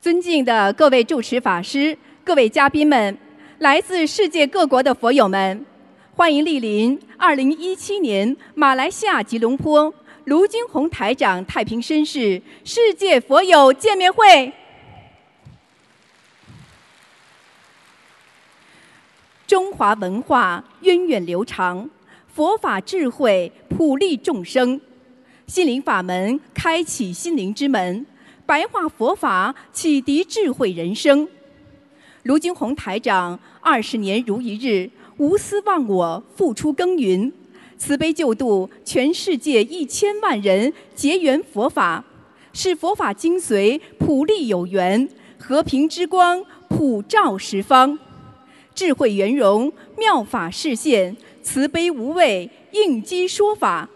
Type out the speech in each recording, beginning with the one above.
尊敬的各位主持法师、各位嘉宾们，来自世界各国的佛友们，欢迎莅临2017年马来西亚吉隆坡卢军宏台长太平绅士世界佛友见面会。中华文化源远流长，佛法智慧普利众生，心灵法门开启心灵之门。白话佛法启迪智慧人生，卢金红台长二十年如一日，无私忘我，付出耕耘，慈悲救度全世界一千万人，结缘佛法，使佛法精髓普利有缘，和平之光普照十方，智慧圆融妙法示现，慈悲无畏应机说法，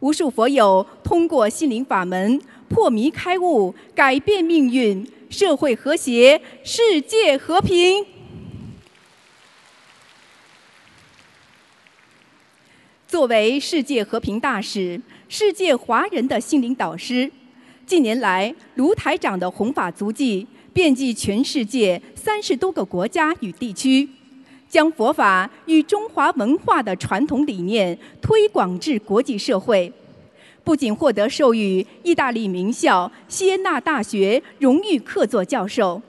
无数佛友通过心灵法门。破迷开悟，改变命运，社会和谐，世界和平。作为世界和平大使，世界华人的心灵导师，近年来卢台长的弘法足迹遍及全世界三十多个国家与地区，将佛法与中华文化的传统理念推广至国际社会。不仅获得授予意大利名校锡耶纳大学荣誉客座教授、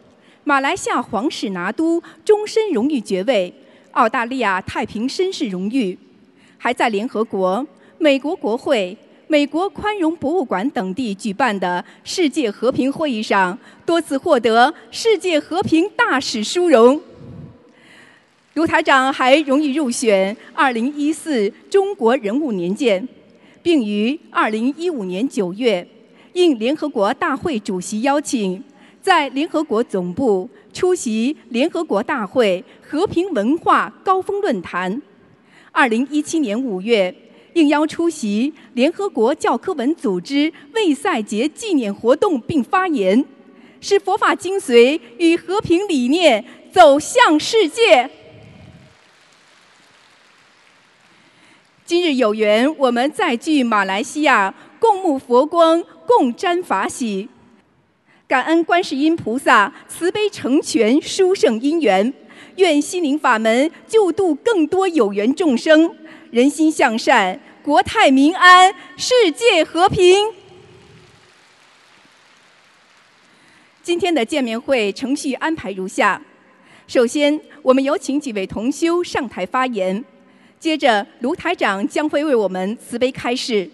马来西亚皇室拿督终身荣誉爵位、澳大利亚太平绅士荣誉，还在联合国、美国国会、美国宽容博物馆等地举办的世界和平会议上多次获得世界和平大使殊荣。卢台长还荣誉入选2014中国人物年鉴。并于2015年9月，应联合国大会主席邀请，在联合国总部出席联合国大会和平文化高峰论坛。2017年5月，应邀出席联合国教科文组织卫赛节纪念活动并发言，使佛法精髓与和平理念走向世界。今日有缘，我们再聚马来西亚，共沐佛光，共沾法喜。感恩观世音菩萨慈悲成全殊胜因缘，愿心灵法门救度更多有缘众生，人心向善，国泰民安，世界和平。今天的见面会程序安排如下：首先，我们有请几位同修上台发言。接着，卢台长将会为我们慈悲开示。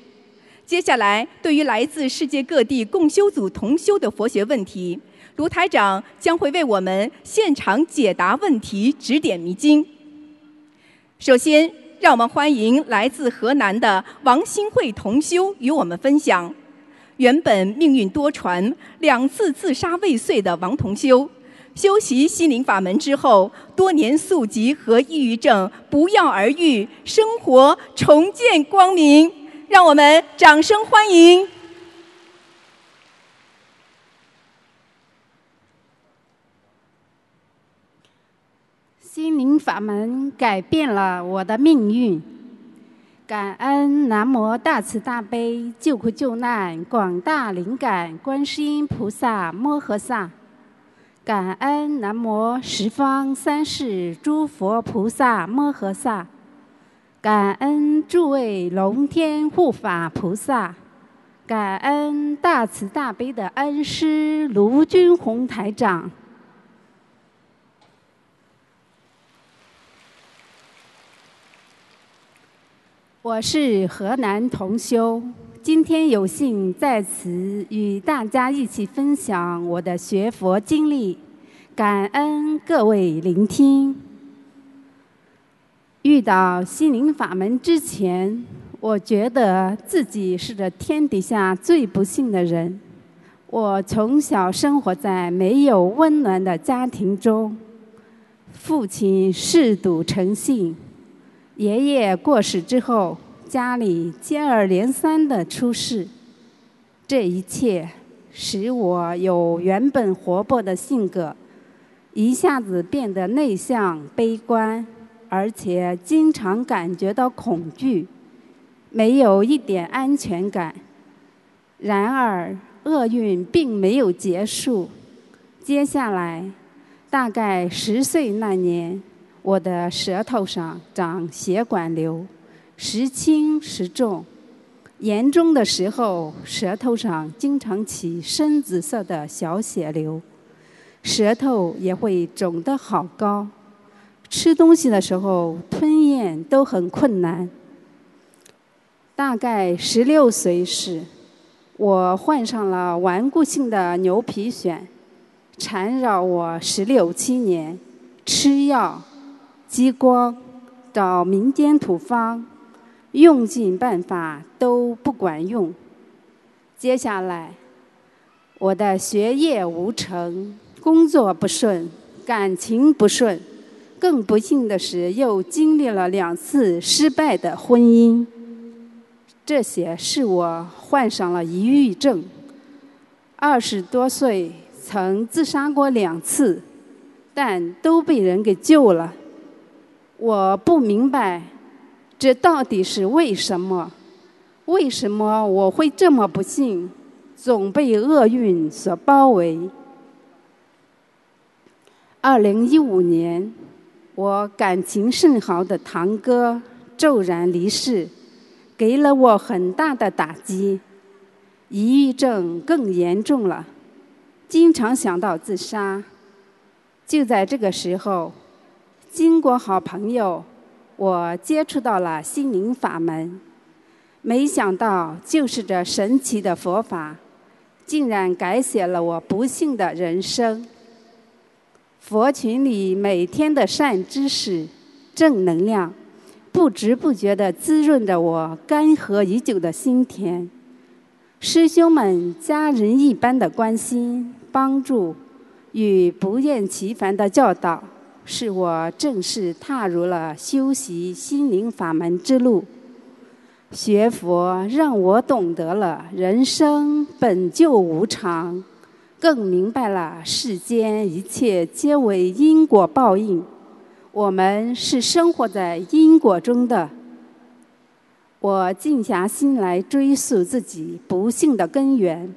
接下来，对于来自世界各地共修组同修的佛学问题，卢台长将会为我们现场解答问题、指点迷津。首先，让我们欢迎来自河南的王新慧同修与我们分享。原本命运多舛、两次自杀未遂的王同修。修习心灵法门之后，多年宿疾和抑郁症不药而愈，生活重见光明。让我们掌声欢迎！心灵法门改变了我的命运，感恩南无大慈大悲救苦救难广大灵感观世音菩萨摩诃萨。感恩南无十方三世诸佛菩萨摩诃萨，感恩诸位龙天护法菩萨，感恩大慈大悲的恩师卢军宏台长。我是河南同修。今天有幸在此与大家一起分享我的学佛经历，感恩各位聆听。遇到心灵法门之前，我觉得自己是这天底下最不幸的人。我从小生活在没有温暖的家庭中，父亲嗜赌成性，爷爷过世之后。家里接二连三的出事，这一切使我有原本活泼的性格，一下子变得内向、悲观，而且经常感觉到恐惧，没有一点安全感。然而，厄运并没有结束，接下来，大概十岁那年，我的舌头上长血管瘤，时轻时重，严重的时候，舌头上经常起深紫色的小血流，舌头也会肿得好高，吃东西的时候吞咽都很困难。大概十六岁时，我患上了顽固性的牛皮癣。缠绕我十六七年，吃药、激光、找民间土方，用尽办法都不管用。接下来，我的学业无成，工作不顺，感情不顺，更不幸的是，又经历了两次失败的婚姻。这些使我患上了抑郁症。二十多岁。曾自杀过两次，但都被人给救了。我不明白，这到底是为什么？为什么我会这么不幸，总被厄运所包围？二零一五年，我感情甚好的堂哥骤然离世，给了我很大的打击，抑郁症更严重了。经常想到自杀。就在这个时候，经过好朋友，我接触到了心灵法门。没想到，就是这神奇的佛法，竟然改写了我不幸的人生。佛群里每天的善知识、正能量，不知不觉地滋润着我干涸已久的心田。师兄们家人一般的关心。帮助与不厌其烦的教导，使我正式踏入了修习心灵法门之路。学佛让我懂得了人生本就无常，更明白了世间一切皆为因果报应，我们是生活在因果中的。我静下心来追溯自己不幸的根源。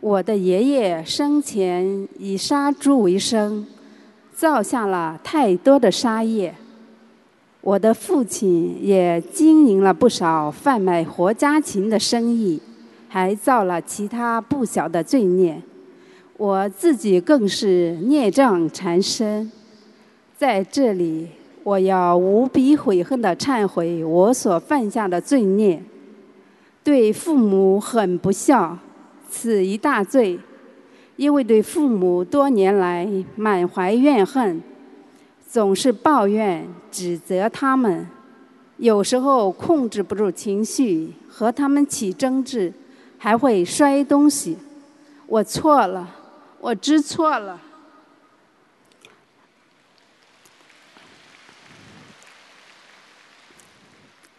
我的爷爷生前以杀猪为生，造下了太多的杀业。我的父亲也经营了不少贩卖活家禽的生意，还造了其他不小的罪孽。我自己更是孽障缠身。在这里，我要无比悔恨地忏悔我所犯下的罪孽，对父母很不孝。此一大罪，因为对父母多年来满怀怨恨，总是抱怨、指责他们，有时候控制不住情绪，和他们起争执，还会摔东西。我错了，我知错了。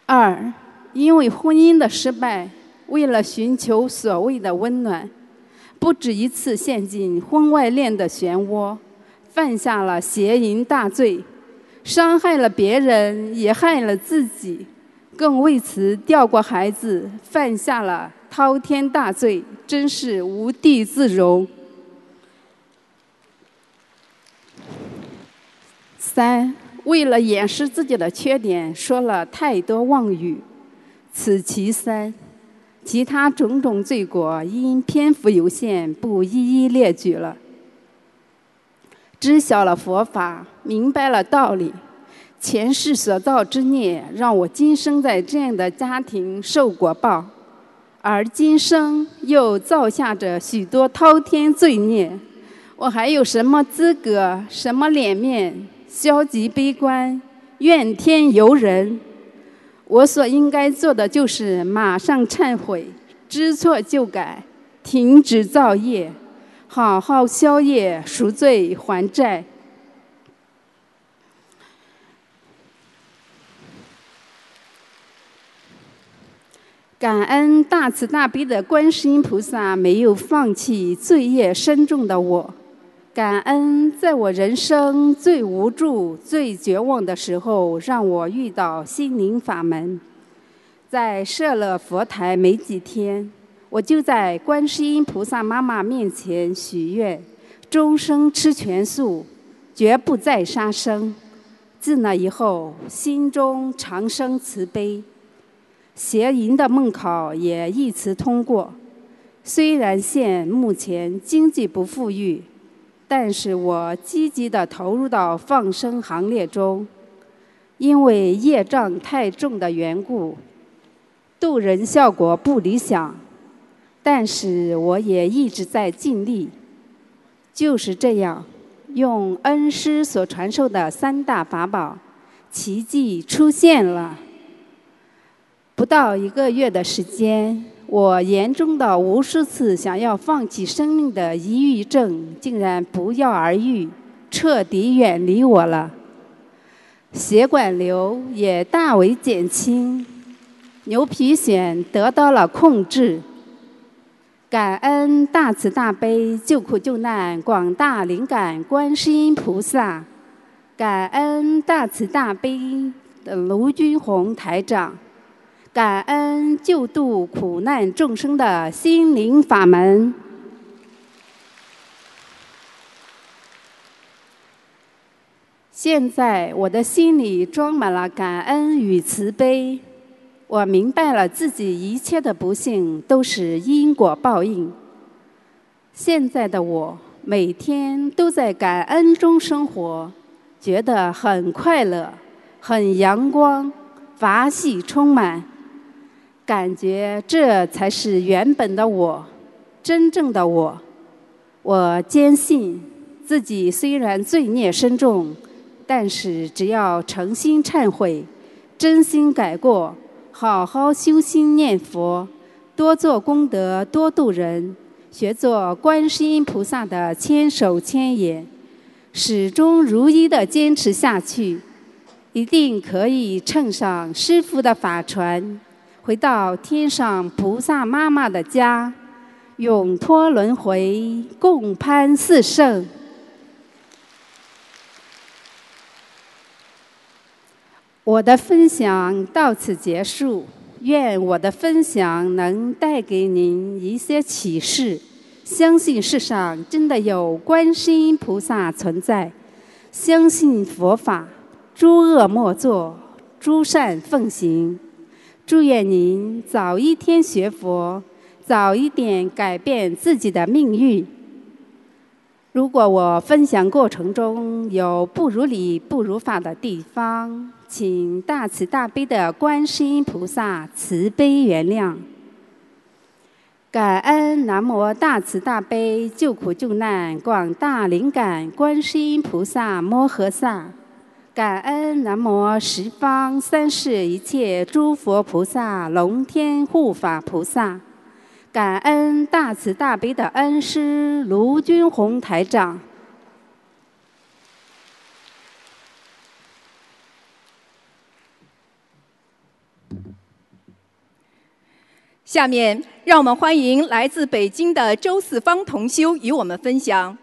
二，因为婚姻的失败。为了寻求所谓的温暖，不止一次陷进婚外恋的漩涡，犯下了邪淫大罪，伤害了别人，也害了自己，更为此掉过孩子，犯下了滔天大罪，真是无地自容。三，为了掩饰自己的缺点，说了太多妄语，此其三。其他种种罪过，因篇幅有限，不一一列举了。知晓了佛法，明白了道理，前世所造之孽，让我今生在这样的家庭受果报，而今生又造下着许多滔天罪孽，我还有什么资格、什么脸面，消极悲观、怨天尤人？我所应该做的就是马上忏悔，知错就改，停止造业，好好消业赎罪还债。感恩大慈大悲的观世音菩萨没有放弃罪业深重的我。感恩在我人生最无助、最绝望的时候，让我遇到心灵法门。在设了佛台没几天，我就在观世音菩萨妈妈面前许愿，终生吃全素，绝不再杀生。自那以后，心中常生慈悲，邪淫的梦考也一次通过。虽然现目前经济不富裕，但是我积极地投入到放生行列中。因为业障太重的缘故，渡人效果不理想，但是我也一直在尽力。就是这样，用恩师所传授的三大法宝，奇迹出现了。不到一个月的时间，我严重的无数次想要放弃生命的抑郁症，竟然不药而愈，彻底远离我了。血管瘤也大为减轻，牛皮癣得到了控制。感恩大慈大悲救苦救难广大灵感观世音菩萨，感恩大慈大悲的卢军宏台长，感恩救度苦难众生的心灵法门。现在我的心里装满了感恩与慈悲，我明白了自己一切的不幸都是因果报应。现在的我每天都在感恩中生活，觉得很快乐，很阳光，法喜充满，感觉这才是原本的我，真正的我。我坚信自己虽然罪孽深重。但是，只要诚心忏悔、真心改过、好好修心念佛、多做功德、多度人，学做观世音菩萨的千手千眼，始终如一的坚持下去，一定可以乘上师傅的法船，回到天上菩萨妈妈的家，永脱轮回，共攀四圣。我的分享到此结束，愿我的分享能带给您一些启示。相信世上真的有观世音菩萨存在，相信佛法，诸恶莫作，诸善奉行。祝愿您早一天学佛，早一点改变自己的命运。如果我分享过程中有不如理、不如法的地方，请大慈大悲的观世音菩萨慈悲原谅。感恩南无大慈大悲救苦救难广大灵感观世音菩萨摩诃萨，感恩南无十方三世一切诸佛菩萨龙天护法菩萨，感恩大慈大悲的恩师卢军宏台长。下面，让我们欢迎来自北京的周四方同修与我们分享：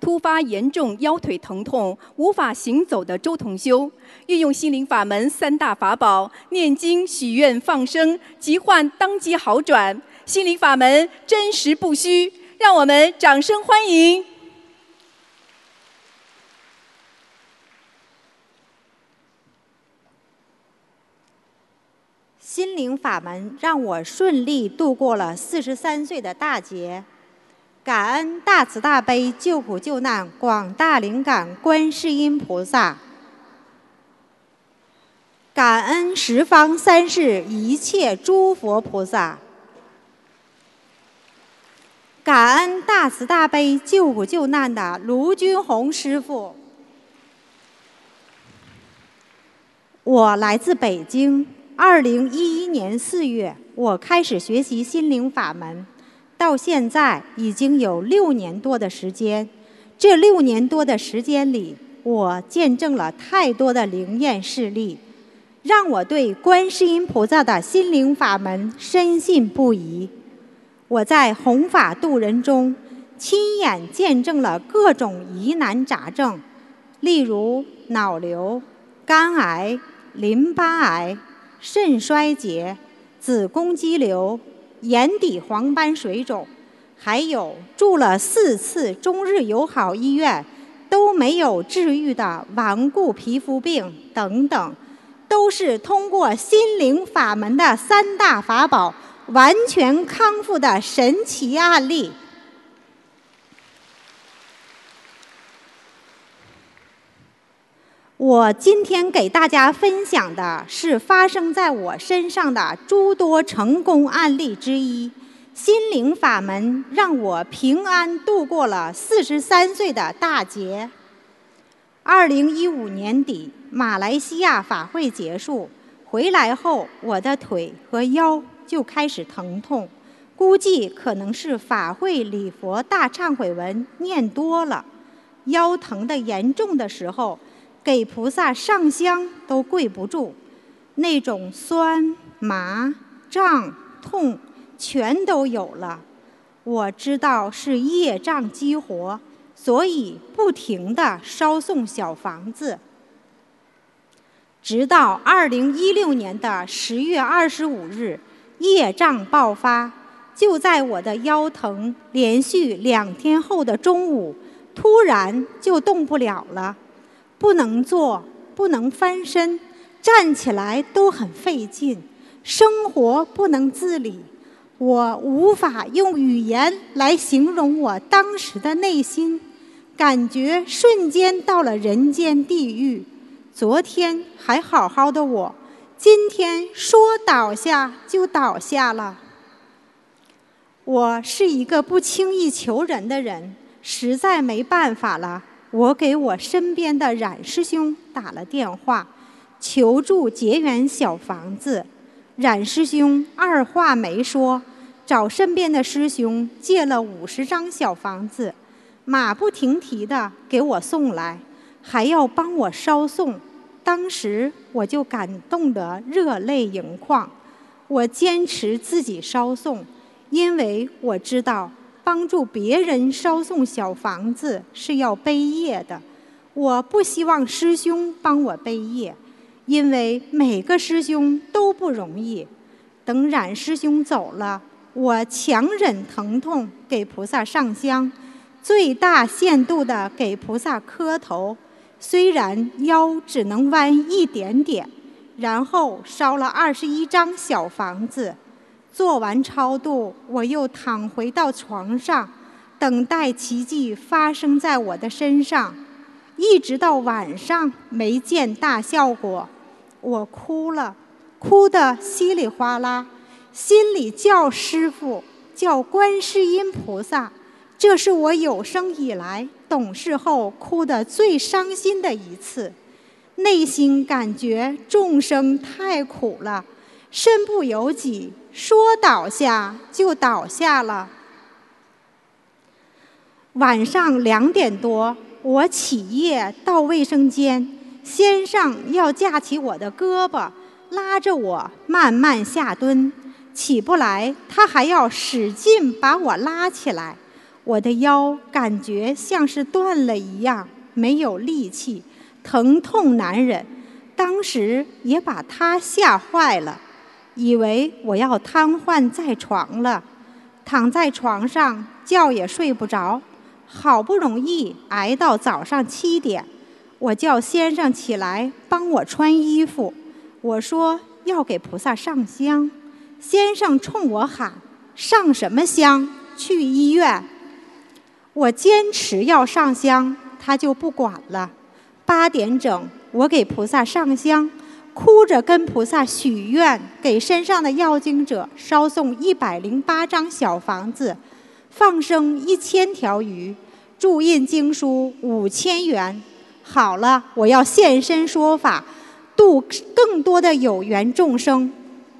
突发严重腰腿疼痛、无法行走的周同修，运用心灵法门三大法宝——念经、许愿、放生，疾患当即好转。心灵法门真实不虚，让我们掌声欢迎！心灵法门让我顺利度过了四十三岁的大劫，感恩大慈大悲救苦救难广大灵感观世音菩萨，感恩十方三世一切诸佛菩萨，感恩大慈大悲救苦救难的卢军红师傅。我来自北京。二零一一年四月，我开始学习心灵法门，到现在已经有六年多的时间。这六年多的时间里，我见证了太多的灵验事例，让我对观世音菩萨的心灵法门深信不疑。我在弘法度人中，亲眼见证了各种疑难杂症，例如脑瘤、肝癌、淋巴癌。肾衰竭、子宫肌瘤、眼底黄斑水肿，还有住了四次中日友好医院都没有治愈的顽固皮肤病等等，都是通过心灵法门的三大法宝完全康复的神奇案例。我今天给大家分享的是发生在我身上的诸多成功案例之一。心灵法门让我平安度过了四十三岁的大劫。二零一五年底，马来西亚法会结束，回来后我的腿和腰就开始疼痛，估计可能是法会礼佛大忏悔文念多了，腰疼的严重的时候，给菩萨上香都跪不住，那种酸麻胀痛。全都有了，我知道是业障激活，所以不停的烧送小房子。直到二零一六年的十月二十五日，业障爆发，就在我的腰疼连续两天后的中午，突然就动不了了，不能坐，不能翻身，站起来都很费劲，生活不能自理。我无法用语言来形容我当时的内心，感觉瞬间到了人间地狱。昨天还好好的我，今天说倒下就倒下了。我是一个不轻易求人的人，实在没办法了，我给我身边的冉师兄打了电话，求助结缘小房子。冉师兄二话没说。找身边的师兄借了五十张小房子，马不停蹄的给我送来，还要帮我捎送。当时我就感动得热泪盈眶。我坚持自己捎送，因为我知道帮助别人烧送小房子是要背业的。我不希望师兄帮我背业，因为每个师兄都不容易。等冉师兄走了。我强忍疼痛给菩萨上香，最大限度的给菩萨磕头，虽然腰只能弯一点点，然后烧了二十一张小房子，做完超度，我又躺回到床上，等待奇迹发生在我的身上，一直到晚上没见大效果，我哭了，哭得稀里哗啦。心里叫师傅，叫观世音菩萨，这是我有生以来懂事后哭得最伤心的一次，内心感觉众生太苦了，身不由己，说倒下就倒下了。晚上两点多，我起夜到卫生间，先生要架起我的胳膊，拉着我慢慢下蹲。起不来，他还要使劲把我拉起来，我的腰感觉像是断了一样，没有力气，疼痛难忍。当时也把他吓坏了，以为我要瘫痪在床了，躺在床上觉也睡不着。好不容易挨到早上七点，我叫先生起来帮我穿衣服，我说要给菩萨上香。先生冲我喊：“上什么香？去医院！”我坚持要上香，他就不管了。八点整，我给菩萨上香，哭着跟菩萨许愿，给身上的要经者烧送一百零八张小房子，放生一千条鱼，注印经书五千元。好了，我要现身说法，度更多的有缘众生。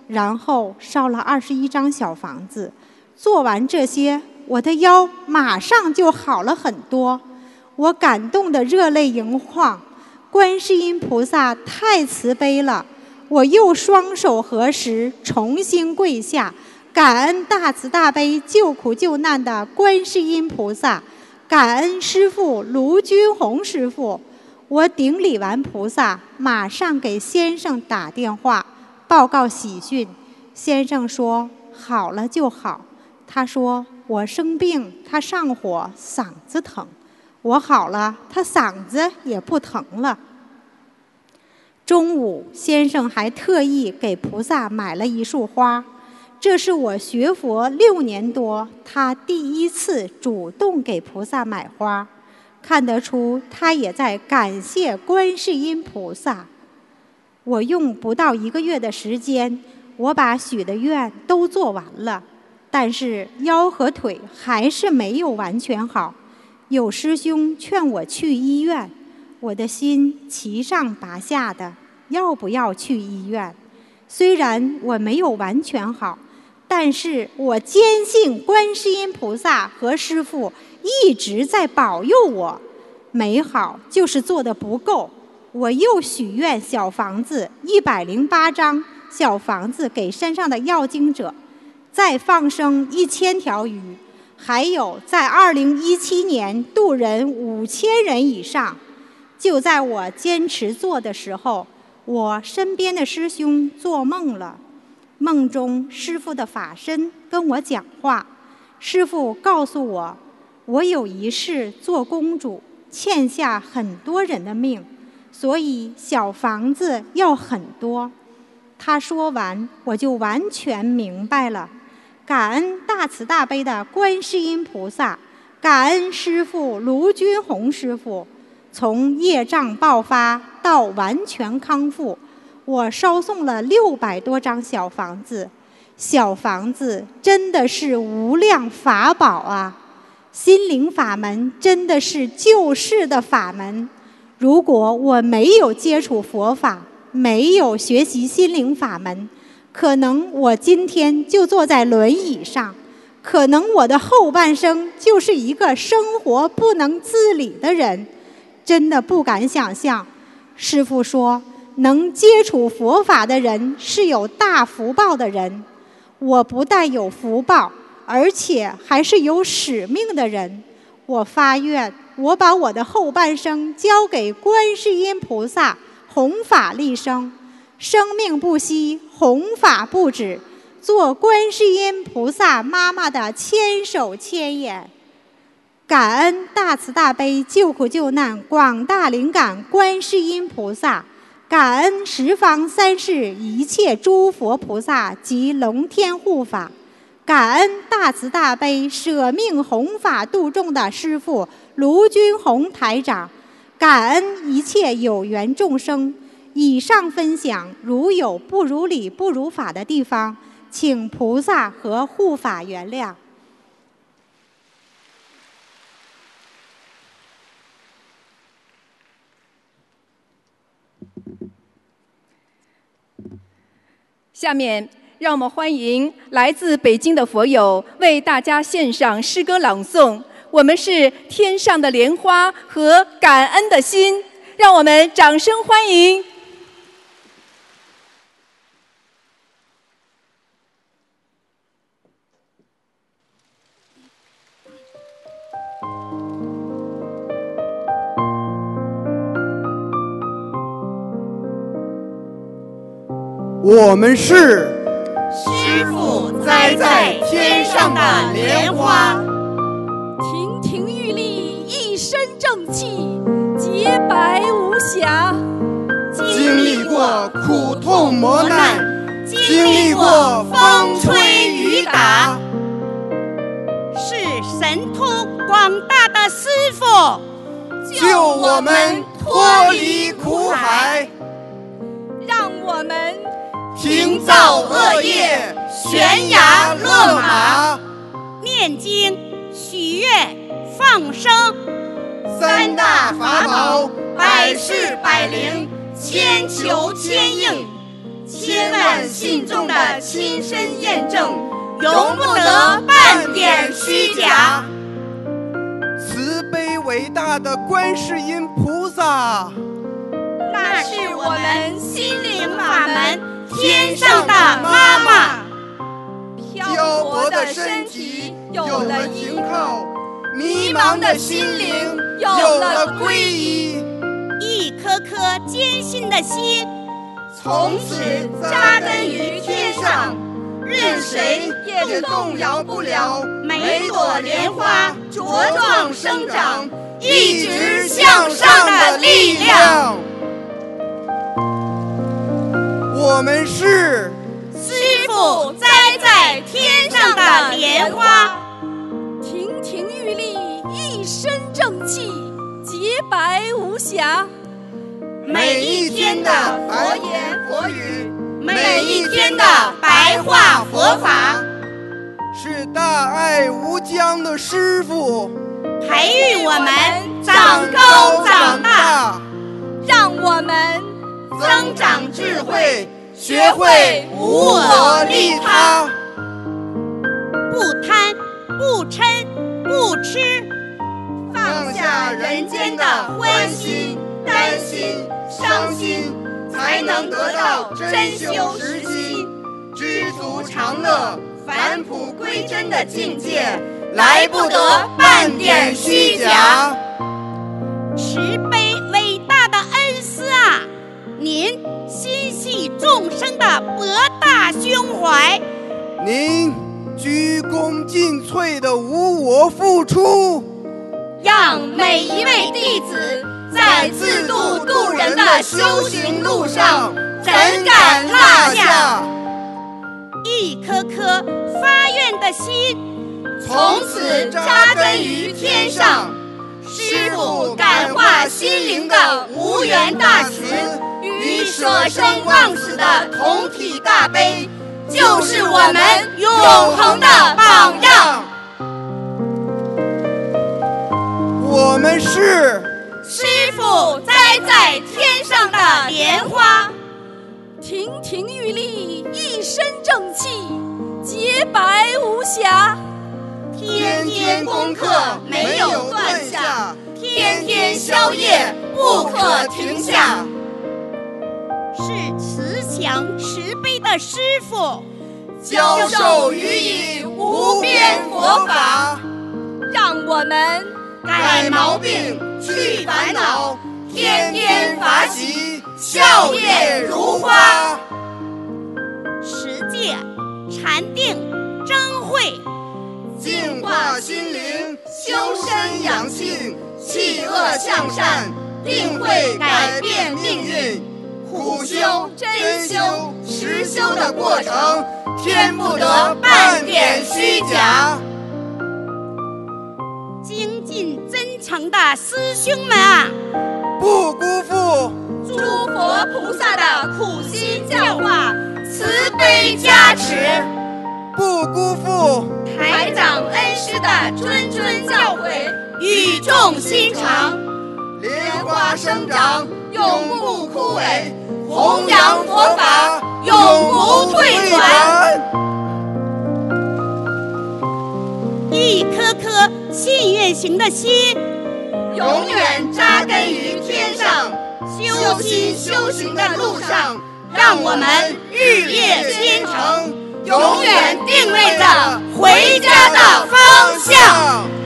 然后烧了二十一张小房子，做完这些，我的腰马上就好了很多，我感动得热泪盈眶。观世音菩萨太慈悲了，我又双手合十，重新跪下，感恩大慈大悲救苦救难的观世音菩萨，感恩师父卢军红师傅。我顶礼完菩萨，马上给先生打电话。报告喜讯，先生说好了就好。他说我生病，他上火，嗓子疼；我好了，他嗓子也不疼了。中午，先生还特意给菩萨买了一束花，这是我学佛六年多，他第一次主动给菩萨买花，看得出他也在感谢观世音菩萨。我用不到一个月的时间，我把许的愿都做完了，但是腰和腿还是没有完全好。有师兄劝我去医院，我的心七上八下的。要不要去医院？虽然我没有完全好，但是我坚信观世音菩萨和师父一直在保佑我。没好就是做的不够，我又许愿小房子一百零八张，小房子给山上的药经者，再放生一千条鱼，还有在二零一七年渡人五千人以上。就在我坚持做的时候。我身边的师兄做梦了，梦中师傅的法身跟我讲话。师傅告诉我，我有一世做公主，欠下很多人的命，所以小房子要很多。他说完，我就完全明白了。感恩大慈大悲的观世音菩萨，感恩师傅卢军红师傅。从业障爆发到完全康复，我烧送了六百多张小房子。小房子真的是无量法宝啊！心灵法门真的是救世的法门。如果我没有接触佛法，没有学习心灵法门，可能我今天就坐在轮椅上，可能我的后半生就是一个生活不能自理的人。真的不敢想象，师父说，能接触佛法的人是有大福报的人。我不但有福报，而且还是有使命的人。我发愿，我把我的后半生交给观世音菩萨，弘法利生，生命不息，弘法不止，做观世音菩萨妈妈的千手千眼。感恩大慈大悲救苦救难广大灵感观世音菩萨，感恩十方三世一切诸佛菩萨及龙天护法，感恩大慈大悲舍命弘法度众的师父卢军宏台长，感恩一切有缘众生。以上分享如有不如理不如法的地方，请菩萨和护法原谅。下面，让我们欢迎来自北京的佛友为大家献上诗歌朗诵。我们是天上的莲花和感恩的心，让我们掌声欢迎。我们是师傅栽在天上的莲花，亭亭玉立，一身正气，洁白无瑕。经历过苦痛磨难，经历过风吹雨打，是神通广大的师傅，救我们脱离苦海。平造恶业，悬崖勒马，念经许愿放生，三大法宝，百试百灵，千求千应，千万信众的亲身验证，容不得半点虚假。慈悲伟大的观世音菩萨，那是我们心灵法门。天上的妈妈，漂泊的身体有了依靠，迷茫的心灵有了皈依，一颗颗坚信的心，从此扎根于天上，任谁也动摇不了。每朵莲花茁壮生长、一直向上的力量。我们是师傅栽在天上的莲花，亭亭玉立，一身正气，洁白无瑕。每一天的佛言佛语，每一天的白话佛法，是大爱无疆的师傅，培育我们长高长大，学会无我利他，不贪，不嗔，不痴，放下人间的欢心、担心。伤心，才能得到真修实心、知足常乐、返璞归真的境界，来不得半点虚假。慈悲，您心系众生的博大胸怀，您鞠躬尽瘁的无我付出，让每一位弟子。在自度度人的修行路上，怎敢落下？一颗颗发愿的心，从此扎根于天上。师傅感化心灵的无缘大慈，与舍生忘死的同体大悲，就是我们永恒的榜样。我们是。师傅栽在天上的莲花，亭亭玉立，一身正气，洁白无瑕。天天功课没有断下，天天宵夜不可停下。是慈祥慈悲的师傅，教授予以无边佛法，让我们改毛病。去烦恼，天天法喜，笑靥如花。十戒、禅定、真慧，净化心灵，修身养性，弃恶向善，定会改变命运。苦修、真修、实修的过程，天不得半点虚假。精进真诚的师兄们啊，不辜负诸佛菩萨的苦心教化、慈悲加持，不辜负台长恩师的谆谆教诲、语重心长。莲花生长，永不枯萎；弘扬佛法，永不退转。一颗颗信愿行的心，永远扎根于天上修心修行的路上，让我们日夜兼程，永远定位着回家的方向。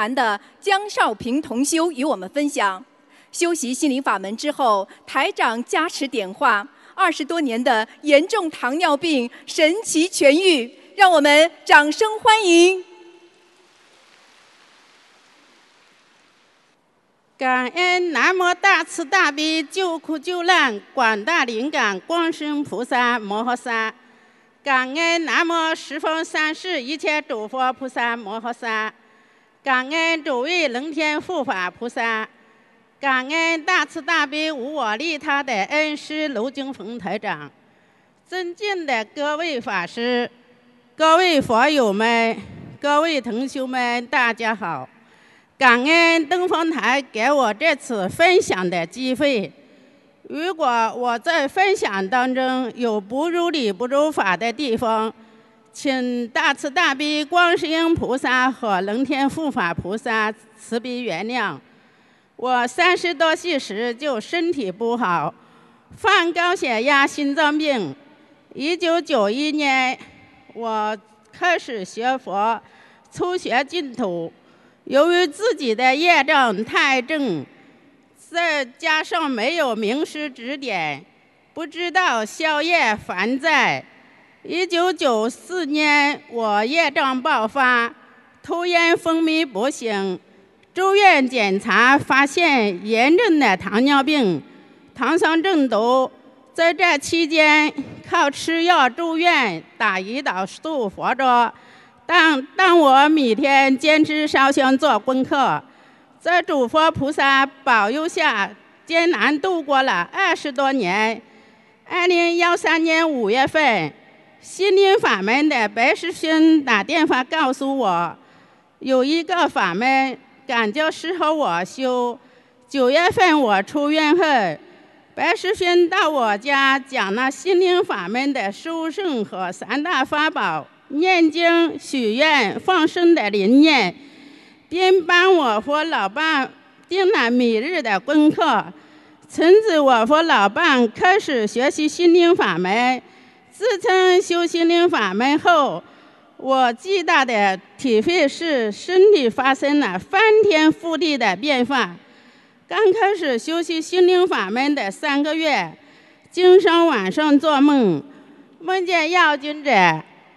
南的江少平同修与我们分享，修习心灵法门之后，台长加持点化，二十多年的严重糖尿病神奇痊愈，让我们掌声欢迎！感恩南无大慈大悲救苦救难广大灵感观世音菩萨摩诃萨。感恩南无十方三世一切诸佛菩萨摩诃萨，感恩诸位龙天护法菩萨，感恩大慈大悲无我利他的恩师卢金凤台长，尊敬的各位法师、各位佛友们、各位同学们，大家好！感恩东方台给我这次分享的机会。如果我在分享当中有不如理、不如法的地方，请大慈大悲观世音菩萨和龙天护法菩萨慈悲原谅。我三十多岁时就身体不好，患高血压、心脏病。一九九一年，我开始学佛，初学净土。由于自己的业障太重。再加上没有名师指点，不知道消业还债。一九九四年，我业障爆发，突然昏迷不醒，住院检查发现严重的糖尿病、糖酸中毒。在这期间，靠吃药、住院、打胰岛素活着。但但我每天坚持烧香做功课。在诸佛菩萨保佑下，艰难度过了二十多年。二零幺三年五月份，心灵法门的白师兄打电话告诉我，有一个法门感觉适合我修。九月份我出院后，白师兄到我家讲了心灵法门的殊胜和三大法宝——念经、许愿、放生的理念，并帮我和老伴定了每日的功课。从此，我和老伴开始学习心灵法门。自从修心灵法门后，我最大的体会是身体发生了翻天覆地的变化。刚开始修习心灵法门的三个月，经常晚上做梦，梦见要经者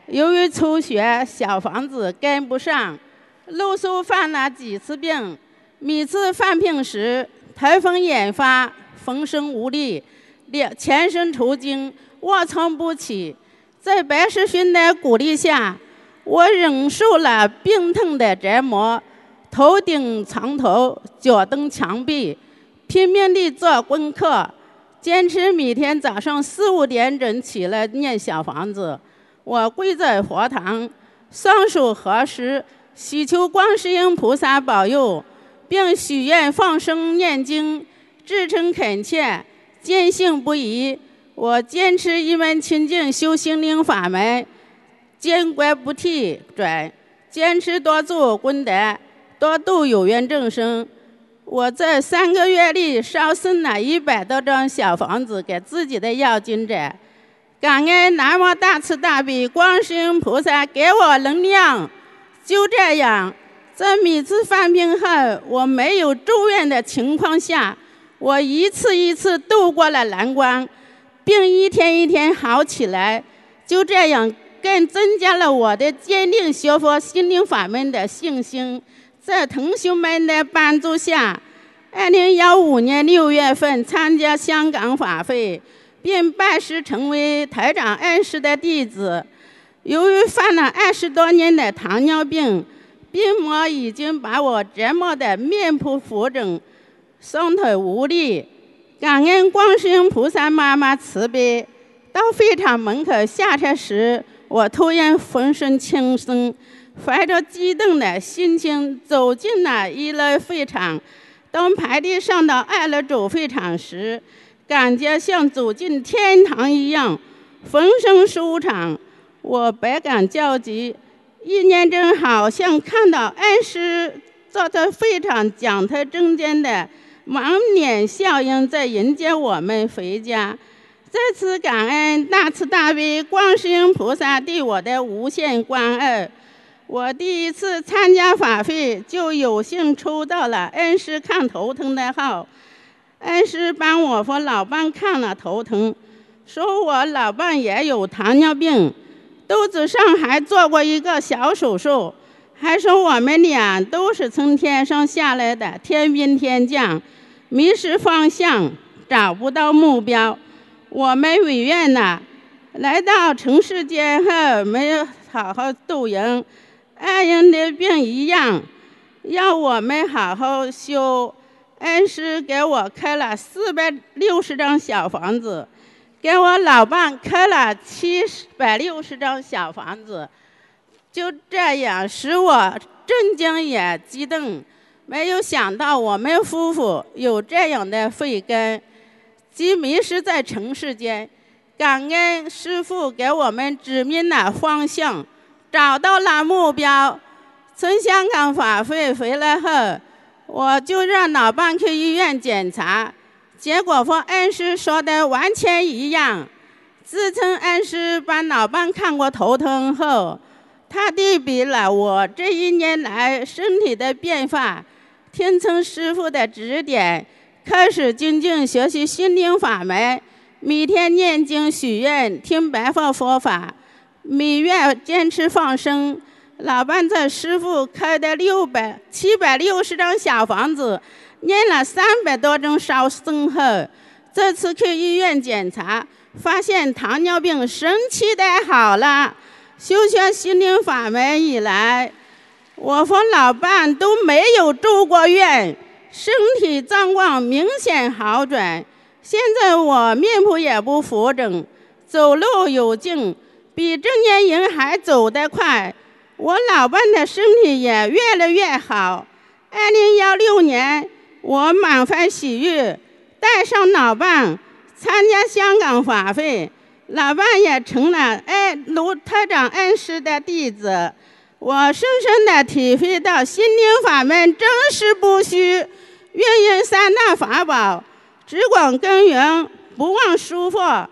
由于抽血，小房子跟不上，陆续犯了几次病。每次犯病时，台风引发，浑身无力，两全身抽筋，卧床不起。在白世勋的鼓励下，我忍受了病痛的折磨。头顶床头，脚蹬墙壁，拼命地做功课，坚持每天早上四五点钟起来念小房子。我跪在佛堂，双手合十，祈求观世音菩萨保佑，并许愿放生念经，至诚恳切，坚信不疑。我坚持一门清净修心灵法门，坚决不退转，坚持多做功德。多度有缘众生，我在三个月里烧剩了一百多张小房子给自己的要经者，感恩南无大慈大悲观世音菩萨给我能量。就这样，在每次犯病后我没有住院的情况下，我一次一次度过了难关，病一天一天好起来。就这样，更增加了我的坚定学佛心灵法门的信心。在同学们的帮助下，二零幺五年六月份参加香港法会，并拜师成为台长恩师的弟子。由于犯了二十多年的糖尿病，病魔已经把我折磨得面部浮肿、双腿无力。感恩观世音菩萨妈妈慈悲。到会场门口下车时，我突然浑身轻松。怀着激动的心情走进了一楼会场，当排队上到二楼主会场时，感觉像走进天堂一样，浑身舒畅。我百感交集，一念中好像看到恩师坐在会场讲台中间的满脸笑容，在迎接我们回家。再次感恩大慈大悲观世音菩萨对我的无限关爱。我第一次参加法会，就有幸抽到了恩师看头疼的号。恩师帮我和老伴看了头疼，说我老伴也有糖尿病，肚子上还做过一个小手术，还说我们俩都是从天上下来的天兵天将，迷失方向，找不到目标。我们违愿了，来到尘世间后没有好好度人。爱人的病一样，要我们好好修。恩师给我开了四百六十张小房子，给我老伴开了七百六十张小房子。就这样，使我震惊也激动。没有想到我们夫妇有这样的慧根，即迷失在尘世间。感恩师父给我们指明了方向。找到了目标，从香港法会回来后，我就让老伴去医院检查，结果和恩师说的完全一样。自从恩师帮老伴看过头疼后，他对比了我这一年来身体的变化，听从师傅的指点，开始精进学习心灵法门，每天念经许愿，听白话佛法。每月坚持放生，老伴在师傅开的六百七百六十张小房子，念了三百多张烧送后，这次去医院检查，发现糖尿病神奇的好了。修学心灵法门以来，我和老伴都没有住过院，身体状况明显好转。现在我面部也不浮肿，走路有劲。比中年人还走得快，我老伴的身体也越来越好。二零幺六年，我满怀喜悦，带上老伴参加香港法会，老伴也成了哎卢台长恩师的弟子。我深深地体会到心灵法门真实不虚，运用三大法宝，只管耕耘，不忘疏佛，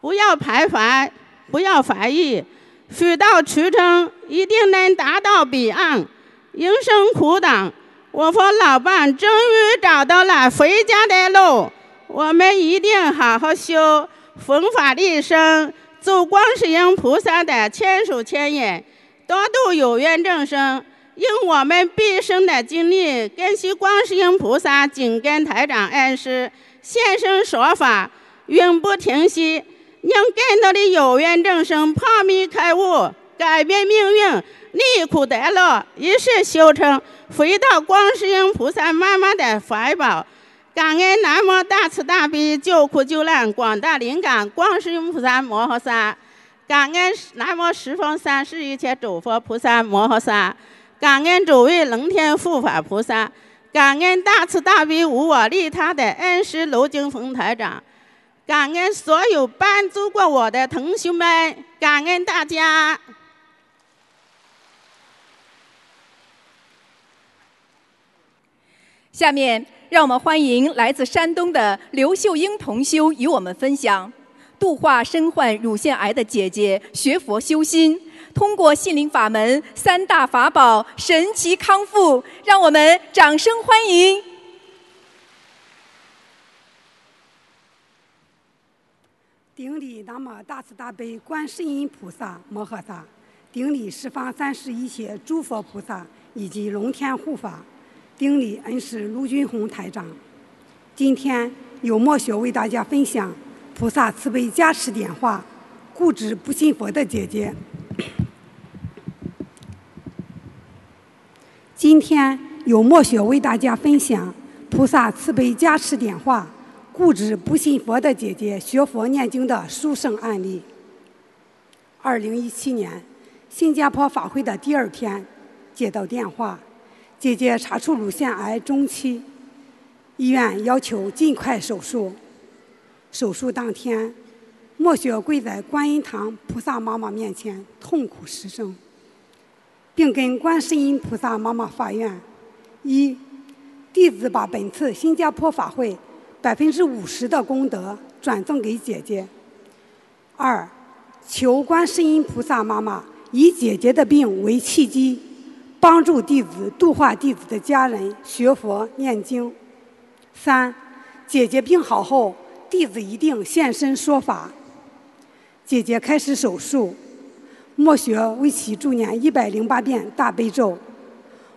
不要徘徊，不要怀疑，水到渠成，一定能达到彼岸。人生苦短，我和老伴终于找到了回家的路。我们一定好好修，弘法利生，走观世音菩萨的千手千眼，多度有缘众生。用我们毕生的精力，跟随观世音菩萨紧跟台长恩师，现身说法，永不停息，让更多的有缘众生破迷开悟，改变命运。离苦得乐，一世修成，回到观世音菩萨妈妈的怀抱。感恩南无大慈大悲救苦救难广大灵感观世音菩萨摩诃萨，感恩南无十方三世一切诸佛菩萨摩诃萨，感恩诸位龙天护法菩萨，感恩大慈大悲无我利他的恩师卢金凤台长，感恩所有帮助过我的同学们，感恩大家。下面，让我们欢迎来自山东的刘秀英同修与我们分享度化身患乳腺癌的姐姐学佛修心，通过心灵法门三大法宝神奇康复。让我们掌声欢迎！顶礼南无大慈大悲观世音菩萨摩诃萨，顶礼十方三世一切诸佛菩萨以及龙天护法。顶礼恩师卢军宏台长，今天由莫雪为大家分享菩萨慈悲加持点化固执不信佛的姐姐。今天由莫雪为大家分享菩萨慈悲加持点化固执不信佛的姐姐学佛念经的殊胜案例。二零一七年新加坡法会的第二天，接到电话。姐姐查出乳腺癌中期，医院要求尽快手术。手术当天，莫雪跪在观音堂菩萨妈妈面前痛苦失声，并跟观世音菩萨妈妈发愿：一，弟子把本次新加坡法会百分之五十的功德转赠给姐姐；二，求观世音菩萨妈妈以姐姐的病为契机。帮助弟子度化弟子的家人学佛念经。三，姐姐病好后，弟子一定现身说法。姐姐开始手术，莫学为其助念一百零八遍大悲咒。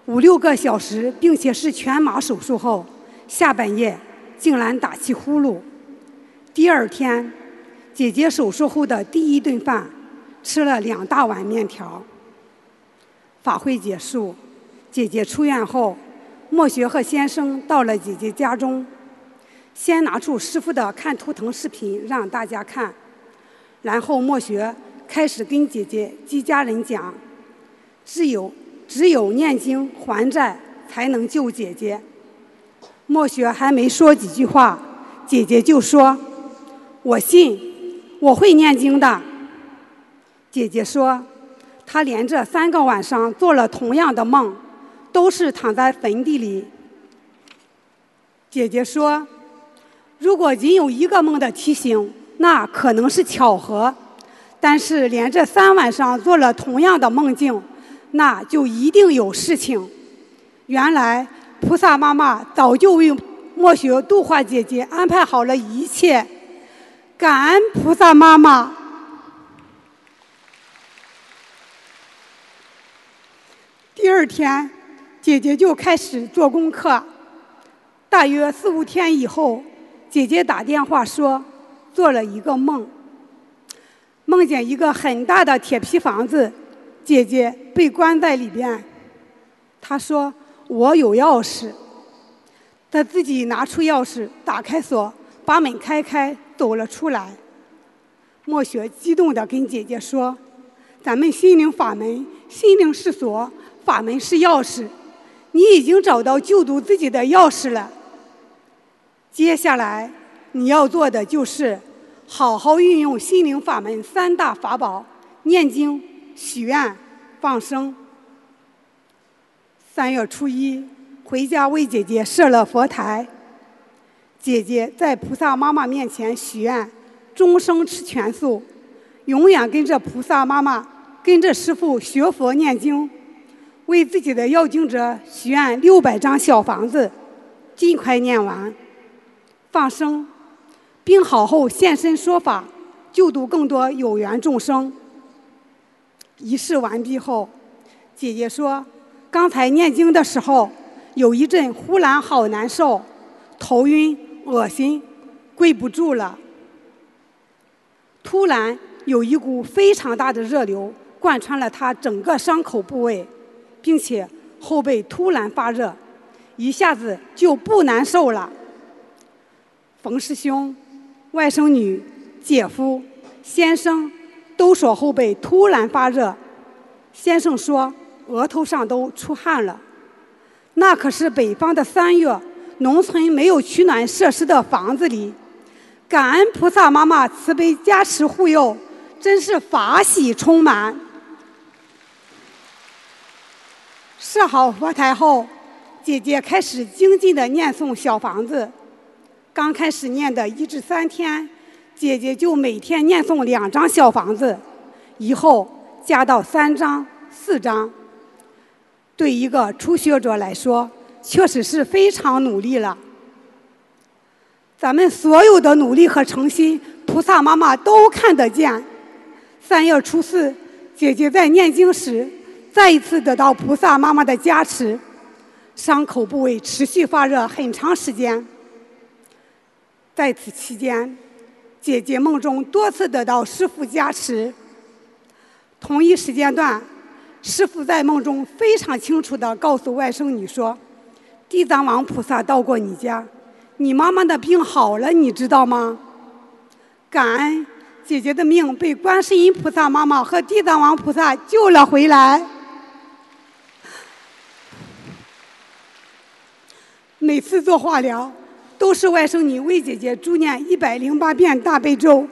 五六个小时，并且是全麻手术后，下半夜竟然打起呼噜。第二天，姐姐手术后的第一顿饭，吃了两大碗面条。法会结束，姐姐出院后，莫学和先生到了姐姐家中，先拿出师傅的看图腾视频让大家看，然后莫学开始跟姐姐及家人讲，只有只有念经还债才能救姐姐。莫学还没说几句话，姐姐就说：“我信，我会念经的。”姐姐说。他连着三个晚上做了同样的梦，都是躺在坟地里。姐姐说：“如果仅有一个梦的提醒，那可能是巧合；但是连着三晚上做了同样的梦境，那就一定有事情。原来菩萨妈妈早就为莫雪度化姐姐安排好了一切，感恩菩萨妈妈。”第二天，姐姐就开始做功课。大约四五天以后，姐姐打电话说，做了一个梦，梦见一个很大的铁皮房子，姐姐被关在里边。她说：“我有钥匙。”她自己拿出钥匙，打开锁，把门开开，走了出来。莫雪激动地跟姐姐说：“咱们心灵法门，心灵是锁。”法门是钥匙，你已经找到救度自己的钥匙了。接下来，你要做的就是好好运用心灵法门三大法宝：念经、许愿、放生。三月初一，回家为姐姐设了佛台。姐姐在菩萨妈妈面前许愿，终生吃全素，永远跟着菩萨妈妈，跟着师傅学佛念经，为自己的要经者许愿六百张小房子，尽快念完。放生，病好后现身说法，救度更多有缘众生。仪式完毕后，姐姐说。刚才念经的时候，有一阵忽然好难受，头晕、恶心，跪不住了。突然有一股非常大的热流贯穿了他整个伤口部位，并且后背突然发热，一下子就不难受了。冯师兄、外甥女、姐夫、先生都说后背突然发热，先生说。额头上都出汗了，那可是北方的三月，农村没有取暖设施的房子里，感恩菩萨妈妈慈悲加持护佑，真是法喜充满。设好佛台后，姐姐开始精进的念诵小房子。刚开始念的一至三天，姐姐就每天念诵两张小房子，以后加到三张、四张。对一个初学者来说，确实是非常努力了。咱们所有的努力和诚心，菩萨妈妈都看得见。三月初四，姐姐在念经时，再一次得到菩萨妈妈的加持，伤口部位持续发热很长时间。在此期间，姐姐梦中多次得到师父加持。同一时间段。师傅在梦中非常清楚地告诉外甥女说：“地藏王菩萨到过你家，你妈妈的病好了，你知道吗？”感恩姐姐的命被观世音菩萨妈妈和地藏王菩萨救了回来。每次做化疗，都是外甥女为姐姐助念一百零八遍大悲咒，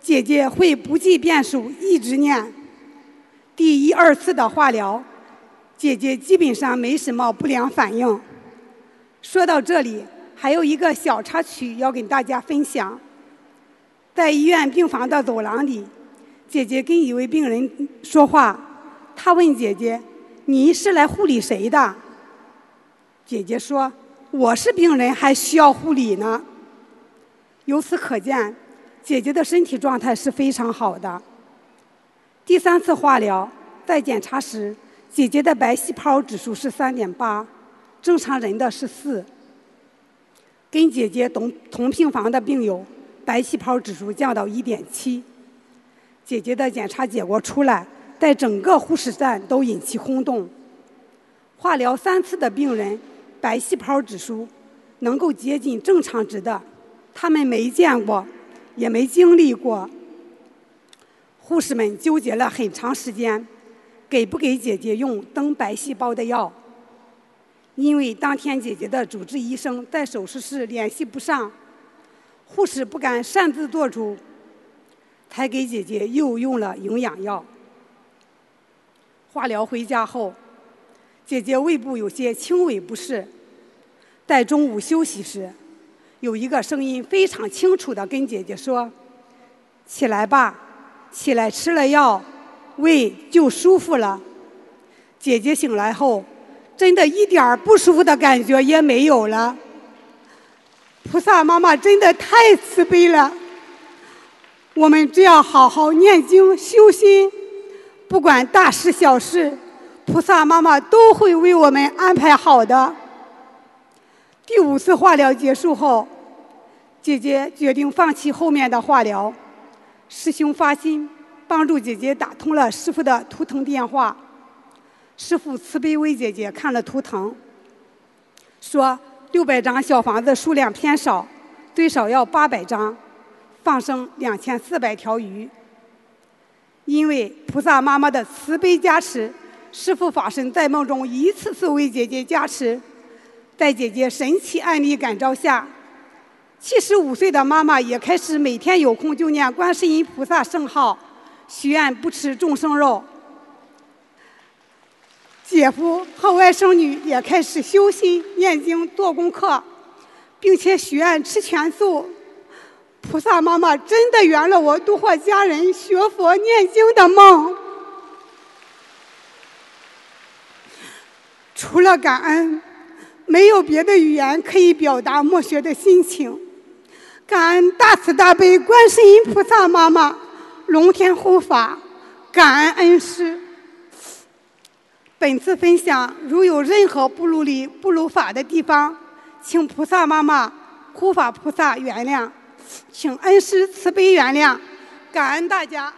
姐姐会不计遍数一直念。第一二次的化疗，姐姐基本上没什么不良反应。说到这里，还有一个小插曲要跟大家分享。在医院病房的走廊里，姐姐跟一位病人说话，他问姐姐：“你是来护理谁的？”姐姐说：“我是病人，还需要护理呢。”由此可见，姐姐的身体状态是非常好的。第三次化疗，在检查时，姐姐的白细胞指数是三点八，正常人的是四。跟姐姐同同病房的病友，白细胞指数降到一点七。姐姐的检查结果出来，在整个护士站都引起轰动。化疗三次的病人，白细胞指数能够接近正常值的，他们没见过，也没经历过。护士们纠结了很长时间，给不给姐姐用增白细胞的药？因为当天姐姐的主治医生在手术室联系不上，护士不敢擅自做主，才给姐姐又用了营养药。化疗回家后，姐姐胃部有些轻微不适，在中午休息时，有一个声音非常清楚地跟姐姐说：“起来吧。”起来吃了药，胃就舒服了。姐姐醒来后，真的一点不舒服的感觉也没有了。菩萨妈妈真的太慈悲了。我们只要好好念经修心，不管大事小事，菩萨妈妈都会为我们安排好的。第五次化疗结束后，姐姐决定放弃后面的化疗。师兄发心帮助姐姐打通了师傅的图腾电话，师傅慈悲为姐姐看了图腾，说六百张小房子数量偏少，最少要八百张，放生两千四百条鱼。因为菩萨妈妈的慈悲加持，师傅法身在梦中一次次为姐姐加持，在姐姐神奇案例感召下，七十五岁的妈妈也开始每天有空就念观世音菩萨圣号，许愿不吃众生肉。姐夫和外甥女也开始修心、念经、做功课，并且许愿吃全素。菩萨妈妈真的圆了我度化家人、学佛念经的梦。除了感恩，没有别的语言可以表达莫学的心情。感恩大慈大悲观世音菩萨妈妈，龙天护法，感恩恩师。本次分享如有任何不如理、不如法的地方，请菩萨妈妈、护法菩萨原谅，请恩师慈悲原谅，感恩大家。